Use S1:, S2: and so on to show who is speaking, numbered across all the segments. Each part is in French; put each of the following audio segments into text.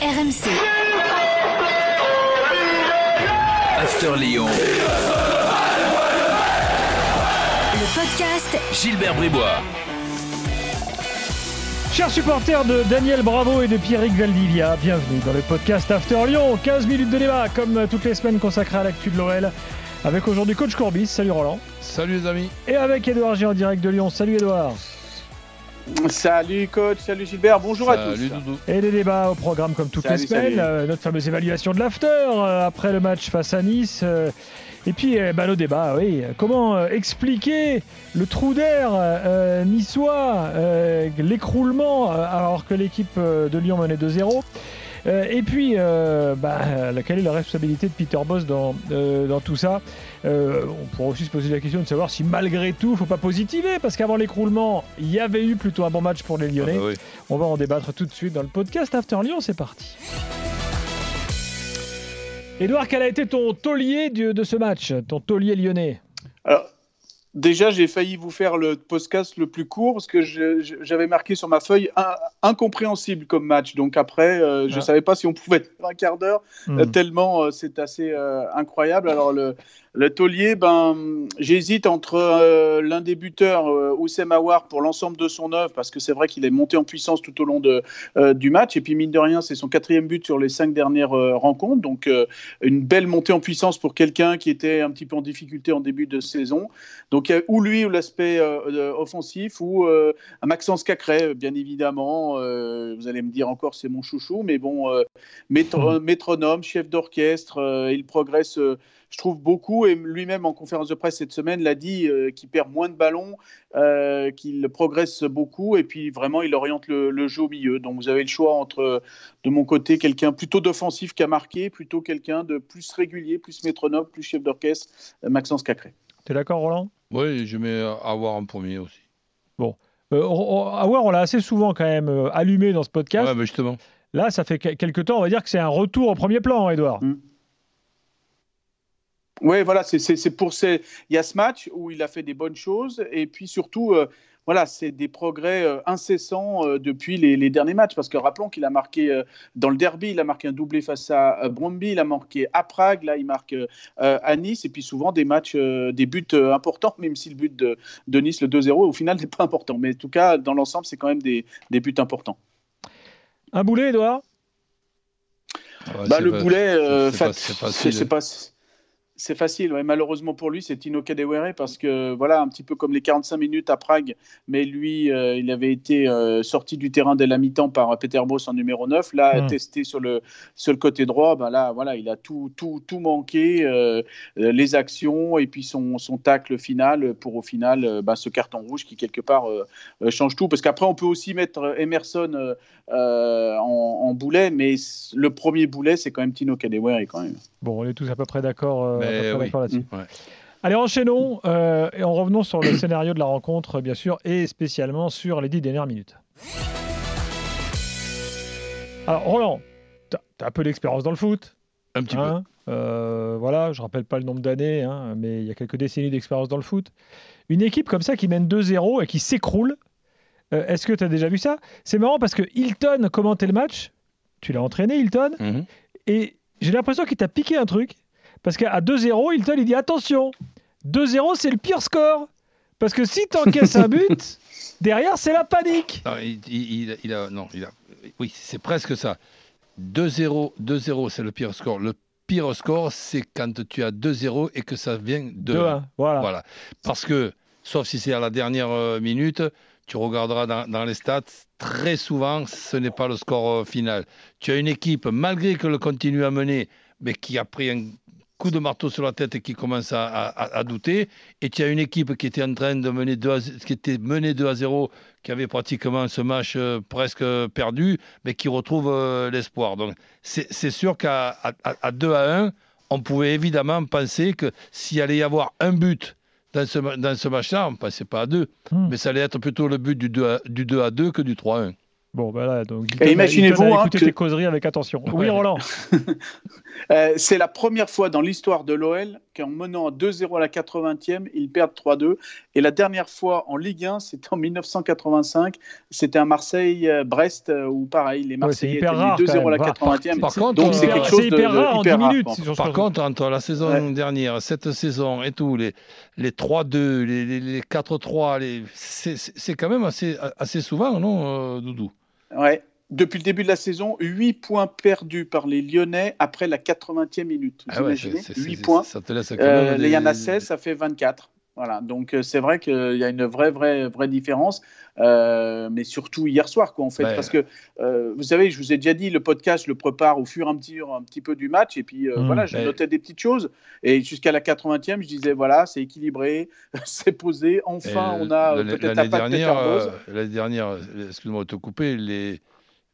S1: RMC.
S2: After Lyon.
S1: Le podcast
S2: Gilbert Bribois.
S3: Chers supporters de Daniel Bravo et de Pierrick Valdivia, bienvenue dans le podcast After Lyon. 15 minutes de débat, comme toutes les semaines consacrées à l'actu de l'OL. Avec aujourd'hui Coach Courbis, salut Roland.
S4: Salut les amis.
S3: Et avec Edouard G en direct de Lyon, salut Edouard.
S5: Salut coach, salut Gilbert, bonjour à tous.
S4: Salut Doudou.
S3: Et les débats au programme comme toutes
S5: Salut,
S3: les semaines, euh, notre fameuse évaluation de l'after euh, après le match face à Nice. euh, et puis euh, bah, nos débats, oui. Comment euh, expliquer le trou d'air euh, niçois, euh, l'écroulement alors que l'équipe euh, de Lyon menait 2-0 Euh, et puis, euh, bah, euh, quelle est la responsabilité de Peter Boss dans, euh, dans tout ça On pourrait aussi se poser la question de savoir si malgré tout, faut pas positiver, parce qu'avant l'écroulement, il y avait eu plutôt un bon match pour les Lyonnais.
S4: Ah bah oui.
S3: On va en débattre tout de suite dans le podcast After Lyon, c'est parti. Edouard, quel a été ton taulier de, de ce match, ton taulier lyonnais?
S5: Déjà, j'ai failli vous faire le podcast le plus court parce que j'avais marqué sur ma feuille un- incompréhensible comme match. Donc après, euh, je ne
S3: Ah.
S5: savais pas si on pouvait faire un quart d'heure,
S3: Hmm.
S5: euh, tellement euh, c'est assez euh, incroyable. Alors, le, le taulier, ben, j'hésite entre euh, l'un des buteurs, euh, Oussem Aouar, pour l'ensemble de son œuvre, parce que c'est vrai qu'il est monté en puissance tout au long de, euh, du match. Et puis, mine de rien, c'est son quatrième but sur les cinq dernières rencontres. Donc, une belle montée en puissance pour quelqu'un qui était un petit peu en difficulté en début de saison. Donc, il y a ou lui, ou l'aspect offensif, ou un Maxence Cacré, bien évidemment. Vous allez me dire encore, c'est mon chouchou, mais bon, métro- métronome, chef d'orchestre, il progresse. Euh, je trouve beaucoup, et lui-même en conférence de presse cette semaine l'a dit, euh, qu'il perd moins de ballons, euh, qu'il progresse beaucoup, et puis vraiment il oriente le, le jeu au milieu. Donc vous avez le choix entre, de mon côté, quelqu'un plutôt d'offensif qui a marqué, plutôt quelqu'un de plus régulier, plus métronome, plus chef d'orchestre, euh, Maxence Cacré.
S3: T'es d'accord, Roland?
S4: Oui, je mets avoir en premier aussi.
S3: euh, on- on- l'a assez souvent quand même euh, allumé dans ce podcast.
S4: Ouais, mais justement.
S3: Là, ça fait que- quelques temps, on va dire que c'est un retour au premier plan, Edouard.
S5: Oui, voilà, c'est- c'est c'est pour ces... Il y a ce match où il a fait des bonnes choses, et puis surtout, euh, voilà, c'est des progrès euh, incessants euh, depuis les, les derniers matchs, parce que rappelons qu'il a marqué euh, dans le derby, il a marqué un doublé face à euh, Brøndby, il a marqué à Prague, là il marque euh, à Nice, et puis souvent des matchs, euh, des buts euh, importants, même si le but de, de Nice, le 2-0, au final n'est pas important. Mais en tout cas, dans l'ensemble, c'est quand même des, des buts importants.
S3: Un boulet, Edouard
S4: Ouais,
S5: Bah, le boulet, euh,
S4: c'est facile.
S5: C'est facile, ouais. malheureusement pour lui, c'est Tino Kadewere parce que voilà, un petit peu comme les 45 minutes à Prague, mais lui, euh, il avait été euh, sorti du terrain dès la mi-temps par Peter Boss en numéro 9. Là,
S3: Mm.
S5: testé sur le, sur le côté droit, ben là, voilà, il a tout, tout, tout manqué, euh, les actions et puis son, son tacle final pour au final euh, ben, ce carton rouge qui quelque part change tout. Parce qu'après, on peut aussi mettre Emerson euh, euh, en, en boulet, mais le premier boulet, c'est quand même Tino Kadewere quand même.
S3: Bon, on est tous à peu près d'accord euh, à peu
S4: Mais
S3: près
S4: oui.
S3: d'accord là-dessus.
S4: Ouais.
S3: Allez, enchaînons euh, et en revenons sur le scénario de la rencontre, bien sûr, et spécialement sur les dix dernières minutes. Alors, Roland, t'as as un peu d'expérience dans le foot.
S4: Un petit
S3: hein Euh, voilà, je rappelle pas le nombre d'années, hein, mais il y a quelques décennies d'expérience dans le foot. Une équipe comme ça qui mène 2-0 et qui s'écroule, euh, est-ce que tu as déjà vu ça? C'est marrant parce que Hilton commentait le match. Tu l'as entraîné, Hilton,
S4: peu. Mhm.
S3: et j'ai l'impression qu'il t'a piqué un truc. Parce qu'à 2-0, Hilton, il dit attention, 2-0, c'est le pire score. Parce que si t'encaisses un but, derrière, c'est la panique.
S4: Non, il, il- il- il a, non, il a, oui, c'est presque ça. 2-0, 2-0, c'est le pire score. Le pire score, c'est quand tu as 2-0 et que ça vient de
S3: 2-1. Voilà.
S4: Voilà. Parce que, sauf si c'est à la dernière euh, minute, tu regarderas dans, dans les stats, très souvent, ce n'est pas le score euh, final. Tu as une équipe, malgré que le continue à mener, mais qui a pris un coup de marteau sur la tête et qui commence à, à- à douter. Et tu as une équipe qui était en train de mener 2 à, qui était menée 2 à 0, qui avait pratiquement ce match euh, presque perdu, mais qui retrouve euh, l'espoir. Donc c'est sûr qu'à à, à- à 2 à 1, on pouvait évidemment penser que s'il allait y avoir un but dans ce, dans ce match-là, on ne passait pas à 2,
S3: Hmm.
S4: mais ça allait être plutôt le but du 2 à, du 2, à 2 que du 3 à 1.
S3: Bon, ben là, donc.
S5: Et imaginez-vous, hein,
S3: écouté
S5: que-
S3: tes causeries avec attention. Oui,
S4: Ouais.
S3: Roland.
S5: Euh, c'est la première fois dans l'histoire de l'OL qu'en menant 2-0 à la 80e, ils perdent 3-2. Et la dernière fois en Ligue 1, c'était en 1985. C'était un Marseille-Brest euh, où pareil, les Marseillais
S3: ouais,
S5: étaient 2-0 à la 80e.
S4: Par contre,
S5: donc c'est quelque chose
S3: hyper
S5: de,
S3: rare en
S5: hyper
S3: 10
S5: rare,
S3: minutes. si
S4: Par contre, entre la saison
S5: Ouais.
S4: dernière, cette saison et tout, les, les 3-2, les, les- les 4-3, les- c'est c'est- c'est quand même assez, assez souvent, non, euh, Doudou?
S5: Ouais. Depuis le début de la saison, 8 points perdus par les Lyonnais après la 80e minute. Vous
S4: Ah ouais,
S5: imaginez
S4: c'est- c'est-
S5: 8
S4: c'est-
S5: points.
S4: Ça te laisse quand
S5: Euh,
S4: même.
S5: il y en a
S4: des-
S5: 16, ça fait 24. Voilà, donc euh, c'est vrai qu'il y a une vraie, vraie, vraie différence, euh, mais surtout hier soir, quoi, en fait,
S4: Ouais.
S5: parce que euh, vous savez, je vous ai déjà dit, le podcast je le prépare au fur et à mesure un petit peu du match, et puis euh,
S3: Mm.
S5: voilà, je
S4: Ouais.
S5: notais des petites choses, et jusqu'à la 80e, je disais voilà, c'est équilibré, c'est posé, enfin, on a peut-être la
S4: dernière, L'année dernière, excuse-moi de te couper, les,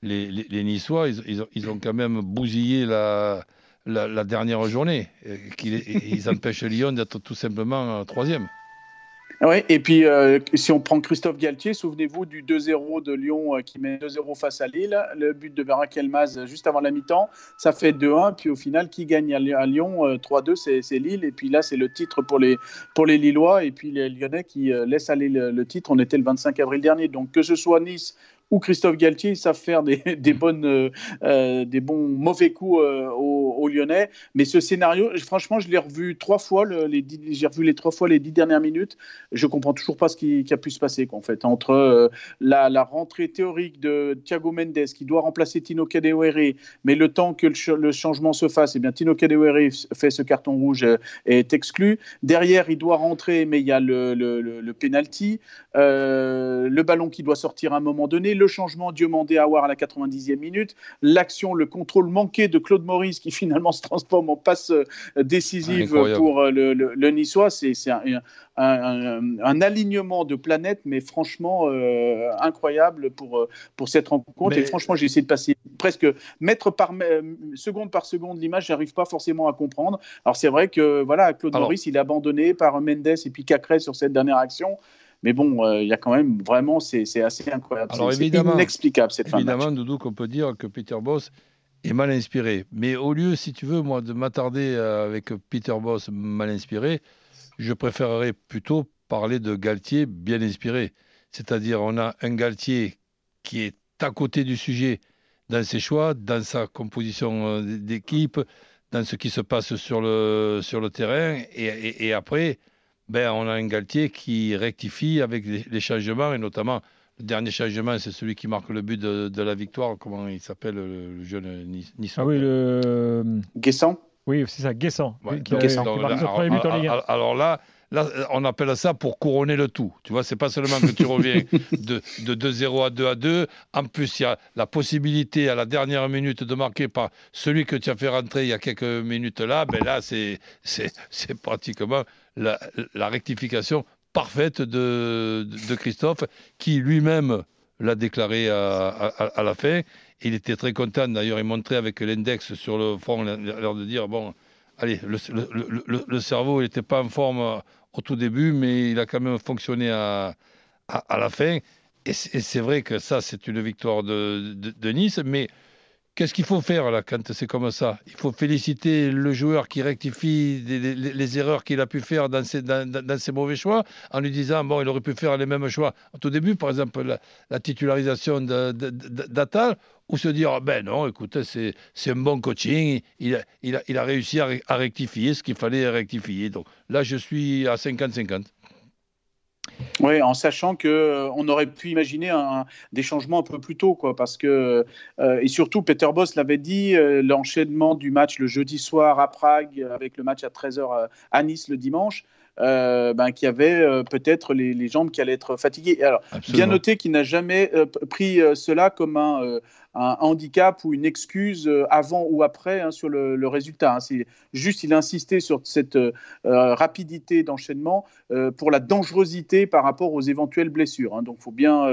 S4: les, les, les Niçois, ils, ils ont, ils ont quand même bousillé la, la, dernière journée. et qu'ils- empêchent Lyon d'être tout simplement euh, troisième.
S5: Ouais, et puis euh, si on prend Christophe Galtier, souvenez-vous du 2-0 de Lyon euh, qui met 2-0 face à Lille, le but de Barak Elmaz euh, juste avant la mi-temps, ça fait 2-1, puis au final, qui gagne à Lyon, à Lyon euh, 3-2, c'est Lille, et puis là, c'est le titre pour les, pour les Lillois, et puis les Lyonnais qui euh, laissent aller le, le titre, on était le 25 avril dernier, donc que ce soit Nice Christophe Galtier, ils savent faire des, bonnes, euh, euh, des bons mauvais coups euh, aux, Lyonnais. Mais ce scénario, franchement, je l'ai revu trois fois. le- les J'ai revu les trois fois les dix dernières minutes. Je comprends toujours pas ce qui, a pu se passer, en fait, entre la, rentrée théorique de Thiago Mendes qui doit remplacer Tino Kadewere, mais le temps que le, ch- le changement se fasse, eh bien Tino Kadewere fait ce carton rouge et est exclu. Derrière, il doit rentrer, mais il y a le, le, le, penalty, le ballon qui doit sortir à un moment donné, le changement Diomandé Awar à la 90e minute, l'action, le contrôle manqué de Claude Maurice qui finalement se transforme en passe euh, décisive pour euh, le, le, le Niçois. C'est un, un, un- un alignement de planètes, mais franchement euh, incroyable pour, pour cette rencontre.
S4: Mais-
S5: Et franchement, j'ai essayé de passer presque mètre par seconde par seconde l'image, j'arrive pas forcément à comprendre. Alors c'est vrai que voilà, Claude
S4: Alors-
S5: Maurice, il est abandonné par Mendes et puis Cacré sur cette dernière action. Mais bon, euh, il y a quand même vraiment, c'est assez incroyable.
S4: Alors,
S5: C'est- inexplicable cette fin de match.
S4: Évidemment, Doudou, qu'on peut dire que Peter Boss est mal inspiré. Mais au lieu, si tu veux, moi, de m'attarder euh, avec Peter Boss mal inspiré, je préférerais plutôt parler de Galtier bien inspiré. C'est-à-dire, on a un Galtier qui est à côté du sujet dans ses choix, dans sa composition euh, d'équipe, dans ce qui se passe sur le, sur le terrain. Et, et- et après, ben, on a un Galtier qui rectifie avec les, changements, et notamment le dernier changement, c'est celui qui marque le but de, de la victoire. Comment il s'appelle, le, jeune Nice
S3: Ah oui, le...
S5: Guessant
S3: oui c'est ça, Guessant.
S4: Ouais,
S3: qui, marque son premier but en
S4: alors,
S3: Ligue 1.
S4: alors- alors là, là, on appelle ça pour couronner le tout. Tu vois, c'est pas seulement que tu reviens de, de 2-0 à 2 à 2. En plus, il y a la possibilité à la dernière minute de marquer par celui que tu as fait rentrer il y a quelques minutes là. Ben là, c'est c'est c'est pratiquement la, rectification parfaite de, de, Christophe, qui lui-même l'a déclaré à, à- la fin. Il était très content, d'ailleurs, il montrait avec l'index sur le front, l'air de dire, bon, allez, le, le- le- le cerveau, n'était pas en forme au tout début, mais il a quand même fonctionné à, à, la fin. Et c'est et c'est vrai que ça, c'est une victoire de, de- de Nice, mais qu'est-ce qu'il faut faire là quand c'est comme ça? Il faut féliciter le joueur qui rectifie les, erreurs qu'il a pu faire dans ses, mauvais choix, en lui disant, bon, il aurait pu faire les mêmes choix au tout début, par exemple, la, la titularisation d'Atal, ou se dire, ben non, écoutez, c'est un bon coaching, il a, réussi à, ré- à rectifier ce qu'il fallait rectifier. Donc là, je suis à 50-50.
S5: Oui, en sachant que euh, on aurait pu imaginer un- des changements un peu plus tôt, quoi, parce que euh, et surtout Peter Boss l'avait dit, euh, l'enchaînement du match le jeudi soir à Prague avec le match à 13h à Nice le dimanche, euh, ben, qu'il y avait euh, peut-être les, les jambes qui allaient être fatiguées. Alors, bien noter qu'il n'a jamais euh, pris cela comme un, un handicap ou une excuse euh, avant ou après hein, sur le, résultat. hein. C'est juste, il a insisté sur cette euh, euh, rapidité d'enchaînement pour la dangerosité par rapport aux éventuelles blessures. hein. Donc, faut bien,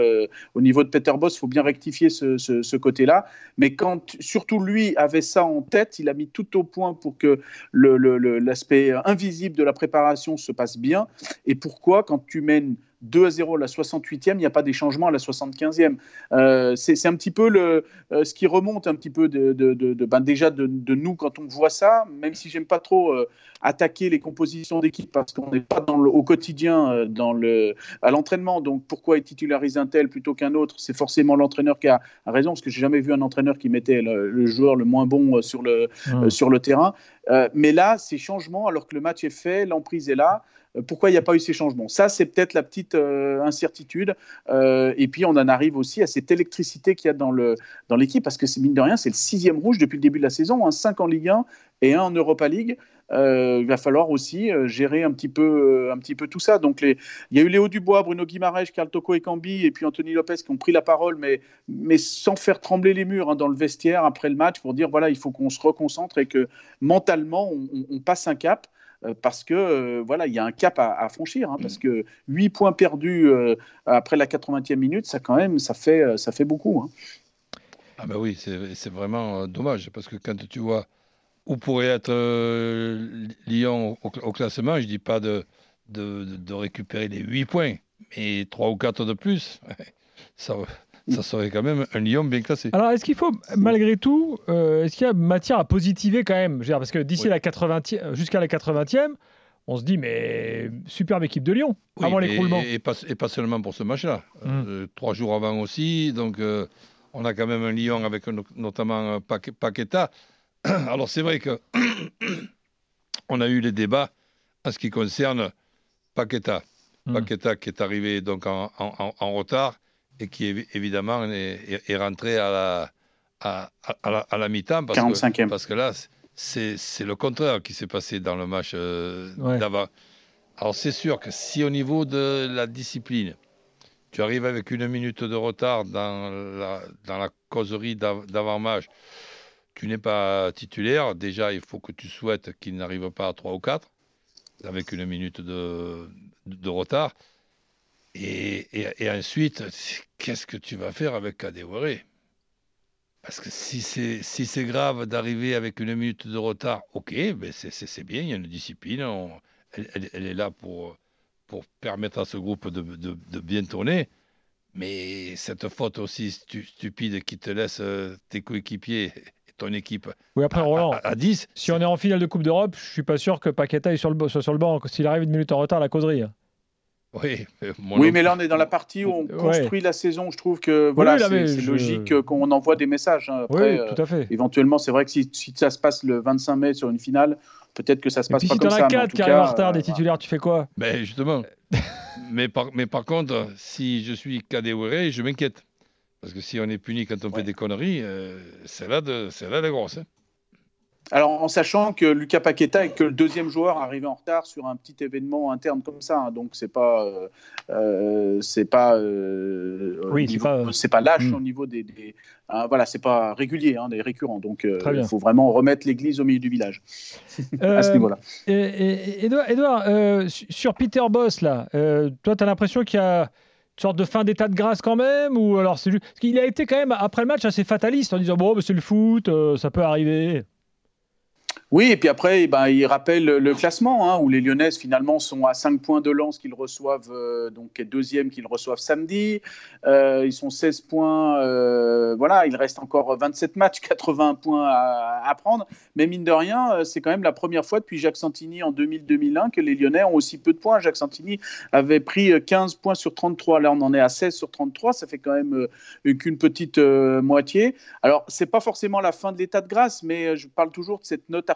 S5: au niveau de Peter Boss, faut bien rectifier ce, côté-là. Mais quand surtout lui avait ça en tête, il a mis tout au point pour que l'aspect invisible de la préparation se passe bien. Et pourquoi, quand tu mènes 2 à 0 à la 68e, il n'y a pas des changements à la 75e. Euh, c'est un petit peu le, euh, ce qui remonte un petit peu de, de, de, ben déjà de, nous quand on voit ça, même si j'aime pas trop euh, attaquer les compositions d'équipe parce qu'on n'est pas dans le, au quotidien dans le, à l'entraînement. Donc pourquoi est titularisé un tel plutôt qu'un autre? C'est forcément l'entraîneur qui a, raison, parce que j'ai jamais vu un entraîneur qui mettait le, joueur le moins bon sur le, mmh. sur le terrain. mais là, ces changements, alors que le match est fait, l'emprise est là. Euh, pourquoi il n'y a pas eu ces changements? Ça, c'est peut-être la petite euh, incertitude. Euh, et puis, on en arrive aussi à cette électricité qu'il y a dans l'équipe, dans parce que mine de rien, c'est le sixième rouge depuis le début de la saison, hein, 5 en Ligue 1 et 1 en Europa League. il va falloir aussi gérer un petit peu, un petit peu tout ça. Donc, les... il y a eu Léo Dubois, Bruno Guimaraes, Carl Toko et Cambi, et puis Anthony Lopez qui ont pris la parole, mais, mais sans faire trembler les murs hein, dans le vestiaire après le match pour dire voilà, il faut qu'on se reconcentre et que mentalement, on passe un cap. Euh, parce que euh, voilà, il y a un cap à, franchir, hein, parce que 8 points perdus euh, après la 80e minute, ça quand même, ça fait, ça fait beaucoup. Hein.
S4: Ah ben oui, c'est vraiment dommage, parce que quand tu vois où pourrait être Lyon au, classement, je dis pas de, de, de, récupérer les 8 points, mais 3 ou 4 de plus, ça, ça serait quand même un Lyon bien classé.
S3: Alors, est-ce qu'il faut, malgré tout, euh, est-ce qu'il y a matière à positiver quand même? Parce que d'ici la 80 jusqu'à la 80e, on se dit, mais superbe équipe de Lyon, avant l'écroulement.
S4: Et, pas, et pas seulement pour ce match-là. Hum. Euh, trois jours avant aussi, donc euh, on a quand même un Lyon avec notamment Paqueta. Alors, c'est vrai que on a eu les débats en ce qui concerne Paqueta. Hum. Paqueta qui est arrivé donc en, en retard et qui évidemment est, rentré à la, à, à, la, mi-temps parce, que, parce que là, c'est le contraire qui s'est passé dans le match euh, d'avant. Alors c'est sûr que si au niveau de la discipline, tu arrives avec une minute de retard dans la, dans la causerie d'avant-match, tu n'es pas titulaire, déjà il faut que tu souhaites qu'il n'arrive pas à 3 ou 4, avec une minute de, de retard. Et, et, ensuite, qu'est-ce que tu vas faire avec Kadewere Parce que si c'est si grave d'arriver avec une minute de retard, ok, ben c'est bien, il y a une discipline, elle, elle, est là pour, pour permettre à ce groupe de, de, de bien tourner. Mais cette faute aussi stupide qui te laisse euh, tes coéquipiers et ton équipe
S3: oui, après, Roland,
S4: à, 10.
S3: Si on est en finale de Coupe d'Europe, je suis pas sûr que Paqueta sur le, soit sur le banc. S'il arrive une minute en retard, la causerie.
S5: Oui, oui mais là on est dans la partie où on construit la saison. Je trouve que voilà, c'est logique qu'on envoie des messages. Hein.
S3: Après, oui, tout à fait.
S5: Euh, éventuellement, c'est vrai que si, ça se passe le 25 mai sur une finale, peut-être que ça se passe pas comme ça.
S3: Si tu as 4 qui arrivent en retard des euh, titulaires, tu fais quoi?
S4: Ben Justement. mais, par, mais par contre, si je suis Kadewere, je m'inquiète. Parce que si on est puni quand on fait des conneries, euh, c'est là, de, là la grosse. Hein.
S5: Alors, en sachant que Lucas Paqueta est que le deuxième joueur arrivé en retard sur un petit événement interne comme ça, hein. donc c'est pas, euh, euh c'est pas, euh, oui, c'est pas, lâche hmm. au niveau des, des hein, voilà, c'est pas régulier, hein, des récurrents. Donc, il faut vraiment remettre l'église au milieu du village à ce niveau-là.
S3: Edouard, sur Peter Boss là, toi, tu as l'impression qu'il y a une sorte de fin d'état de grâce quand même ou alors c'est juste... parce qu'il a été quand même après le match assez fataliste en disant bon c'est le foot ça peut arriver
S5: oui, et puis après, eh ben, il rappelle le classement, hein, où les Lyonnaises finalement sont à 5 points de lance qu'ils reçoivent, euh, donc deuxième qu'ils reçoivent samedi. Euh, ils sont 16 points, euh, voilà, il reste encore 27 matchs, 80 points à, prendre. Mais mine de rien, c'est quand même la première fois depuis Jacques Santini en 2000-2001 que les Lyonnais ont aussi peu de points. Jacques Santini avait pris 15 points sur 33, là on en est à 16 sur 33, ça fait quand même qu'une petite moitié. Alors, c'est pas forcément la fin de l'état de grâce, mais je parle toujours de cette note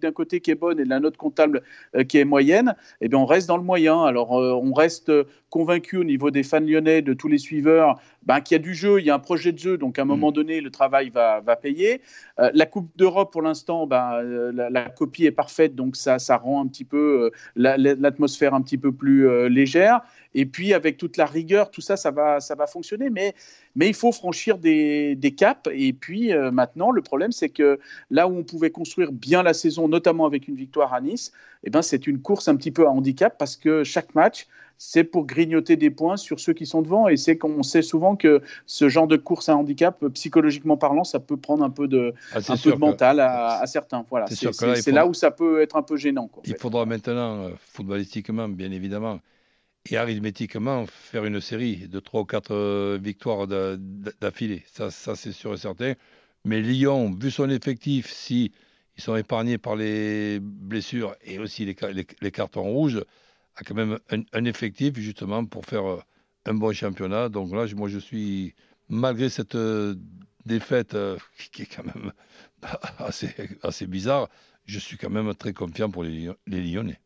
S5: d'un côté qui est bonne et de la note comptable euh, qui est moyenne, eh bien on reste dans le moyen. Alors euh, on reste convaincu au niveau des fans lyonnais, de tous les suiveurs, ben, qu'il y a du jeu, il y a un projet de jeu, donc à un moment mm. donné, le travail va, va payer. Euh, la Coupe d'Europe, pour l'instant, ben, la, copie est parfaite, donc ça, ça rend un petit peu l'atmosphère un petit peu plus légère. Et puis, avec toute la rigueur, tout ça, ça va, ça va fonctionner. Mais, mais il faut franchir des, des caps. Et puis, euh, maintenant, le problème, c'est que là où on pouvait construire bien la saison, notamment avec une victoire à Nice, eh ben, c'est une course un petit peu à handicap parce que chaque match, c'est pour grignoter des points sur ceux qui sont devant. Et c'est qu'on sait souvent que ce genre de course à handicap, psychologiquement parlant, ça peut prendre un peu de, ah, un peu de mental à, certains. Voilà, c'est là, où ça peut être un peu gênant.
S4: il faudra maintenant, euh, footballistiquement, bien évidemment, et arithmétiquement faire une série de 3 ou 4 victoires d'affilée. Ça, ça c'est sûr et certain. Mais Lyon, vu son effectif, si ils sont épargnés par les blessures et aussi les, cartons rouges, a quand même un, effectif justement pour faire euh, un bon championnat. Donc là, moi, je suis, malgré cette euh, défaite euh, qui est quand même assez, bizarre, je suis quand même très confiant pour les Lyonnais.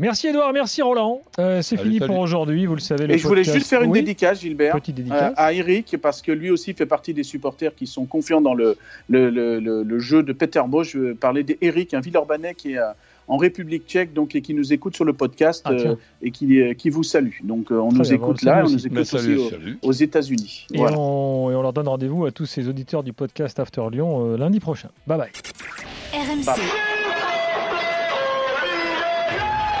S3: Merci Edouard, merci Roland. Euh, c'est fini pour aujourd'hui, vous le savez.
S5: et je voulais juste faire une dédicace, Gilbert, euh, à Eric, parce que lui aussi fait partie des supporters qui sont confiants dans le, le, le, jeu de Peter Bosch. Je parlais d'Eric, un Villeurbanais qui est euh, en République tchèque donc, et qui nous écoute sur le podcast ah, et qui, qui vous salue. Donc on nous écoute là, on nous écoute aussi aux, États-Unis.
S3: Et, on, leur donne rendez-vous à tous ces auditeurs du podcast After Lyon lundi prochain. Bye bye. RMC.